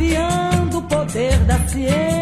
Desafiando o poder da ciência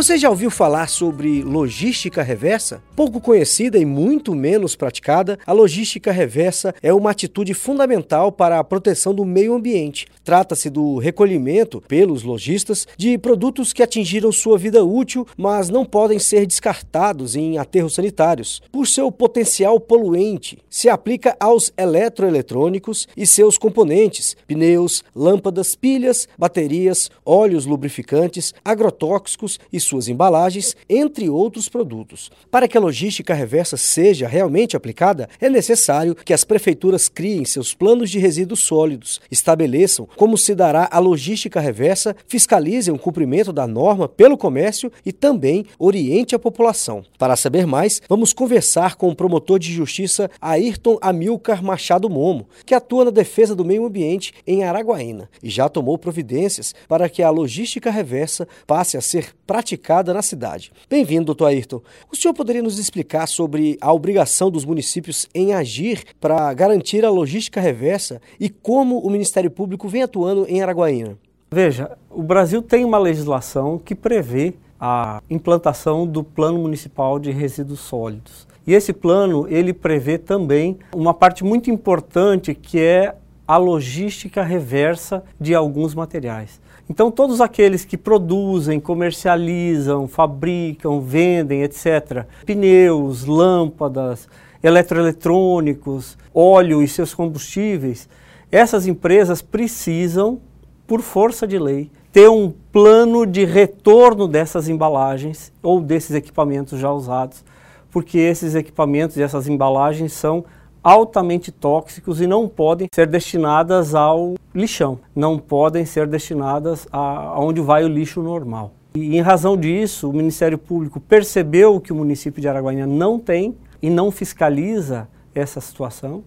Você já ouviu falar sobre logística reversa? Pouco conhecida e muito menos praticada, a logística reversa é uma atitude fundamental para a proteção do meio ambiente. Trata-se do recolhimento, pelos lojistas, de produtos que atingiram sua vida útil, mas não podem ser descartados em aterros sanitários. Por seu potencial poluente, se aplica aos eletroeletrônicos e seus componentes, pneus, lâmpadas, pilhas, baterias, óleos lubrificantes, agrotóxicos e suas embalagens, entre outros produtos. Para que a logística reversa seja realmente aplicada, é necessário que as prefeituras criem seus planos de resíduos sólidos, estabeleçam como se dará a logística reversa, fiscalizem o cumprimento da norma pelo comércio e também oriente a população. Para saber mais, vamos conversar com o promotor de justiça Ayrton Amilcar Machado Momo, que atua na defesa do meio ambiente em Araguaína e já tomou providências para que a logística reversa passe a ser praticada na cidade. Bem-vindo, doutor Ayrton. O senhor poderia nos explicar sobre a obrigação dos municípios em agir para garantir a logística reversa e como o Ministério Público vem atuando em Araguaína? Veja, o Brasil tem uma legislação que prevê a implantação do Plano Municipal de Resíduos Sólidos. E esse plano, ele prevê também uma parte muito importante que é a logística reversa de alguns materiais. Então, todos aqueles que produzem, comercializam, fabricam, vendem, etc., pneus, lâmpadas, eletroeletrônicos, óleo e seus combustíveis, essas empresas precisam, por força de lei, ter um plano de retorno dessas embalagens ou desses equipamentos já usados, porque esses equipamentos e essas embalagens são altamente tóxicos e não podem ser destinadas ao lixão, não podem ser destinadas aonde vai o lixo normal. E em razão disso, o Ministério Público percebeu que o município de Araguaína não tem e não fiscaliza essa situação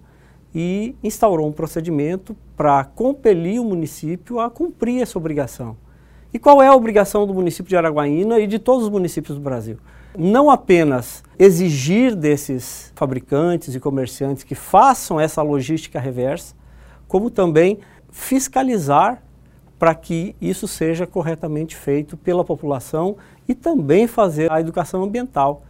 e instaurou um procedimento para compelir o município a cumprir essa obrigação. E qual é a obrigação do município de Araguaína e de todos os municípios do Brasil? Não apenas exigir desses fabricantes e comerciantes que façam essa logística reversa, como também fiscalizar para que isso seja corretamente feito pela população e também fazer a educação ambiental.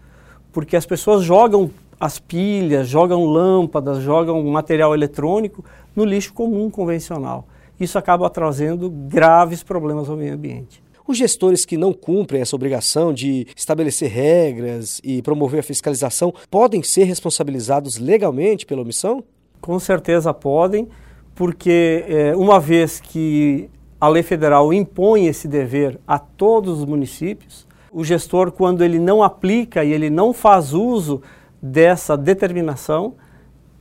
Porque as pessoas jogam as pilhas, jogam lâmpadas, jogam material eletrônico no lixo comum convencional. Isso acaba trazendo graves problemas ao meio ambiente. Os gestores que não cumprem essa obrigação de estabelecer regras e promover a fiscalização podem ser responsabilizados legalmente pela omissão? Com certeza podem, porque é, uma vez que a lei federal impõe esse dever a todos os municípios, o gestor, quando ele não aplica e ele não faz uso dessa determinação,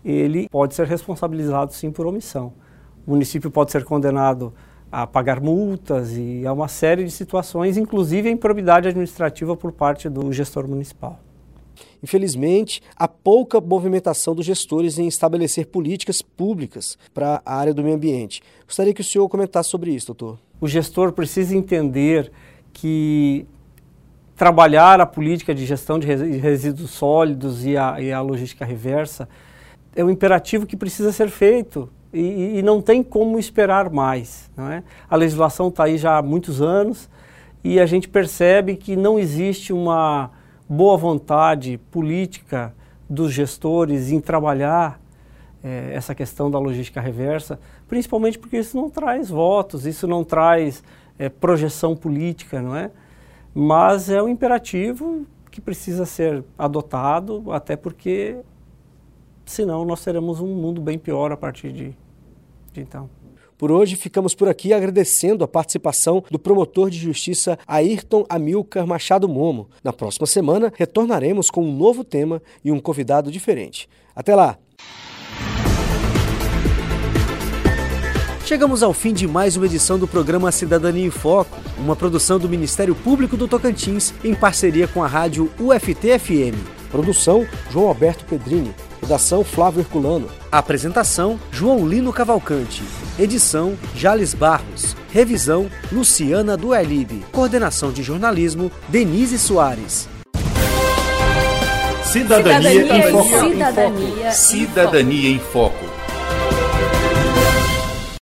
ele pode ser responsabilizado sim por omissão. O município pode ser condenado a pagar multas e a uma série de situações, inclusive a improbidade administrativa por parte do gestor municipal. Infelizmente, há pouca movimentação dos gestores em estabelecer políticas públicas para a área do meio ambiente. Gostaria que o senhor comentasse sobre isso, doutor. O gestor precisa entender que trabalhar a política de gestão de resíduos sólidos e a, e a logística reversa é um imperativo que precisa ser feito e, e, não tem como esperar mais. Não é? A legislação está aí já há muitos anos e a gente percebe que não existe uma boa vontade política dos gestores em trabalhar é, essa questão da logística reversa, principalmente porque isso não traz votos, isso não traz é, projeção política, não é? Mas é um imperativo que precisa ser adotado, até porque senão nós teremos um mundo bem pior a partir de, de então. Por hoje ficamos por aqui agradecendo a participação do promotor de justiça Ayrton Amilcar Machado Momo. Na próxima semana retornaremos com um novo tema e um convidado diferente. Até lá! Chegamos ao fim de mais uma edição do programa Cidadania em Foco, uma produção do Ministério Público do Tocantins em parceria com a rádio UFT-FM. Produção: João Alberto Pedrini. Redação: Flávio Herculano. Apresentação: João Lino Cavalcante. Edição: Jales Barros. Revisão: Luciana Duelib. Coordenação de jornalismo: Denise Soares. Cidadania, Cidadania em Foco. Cidadania em Cidadania em Foco.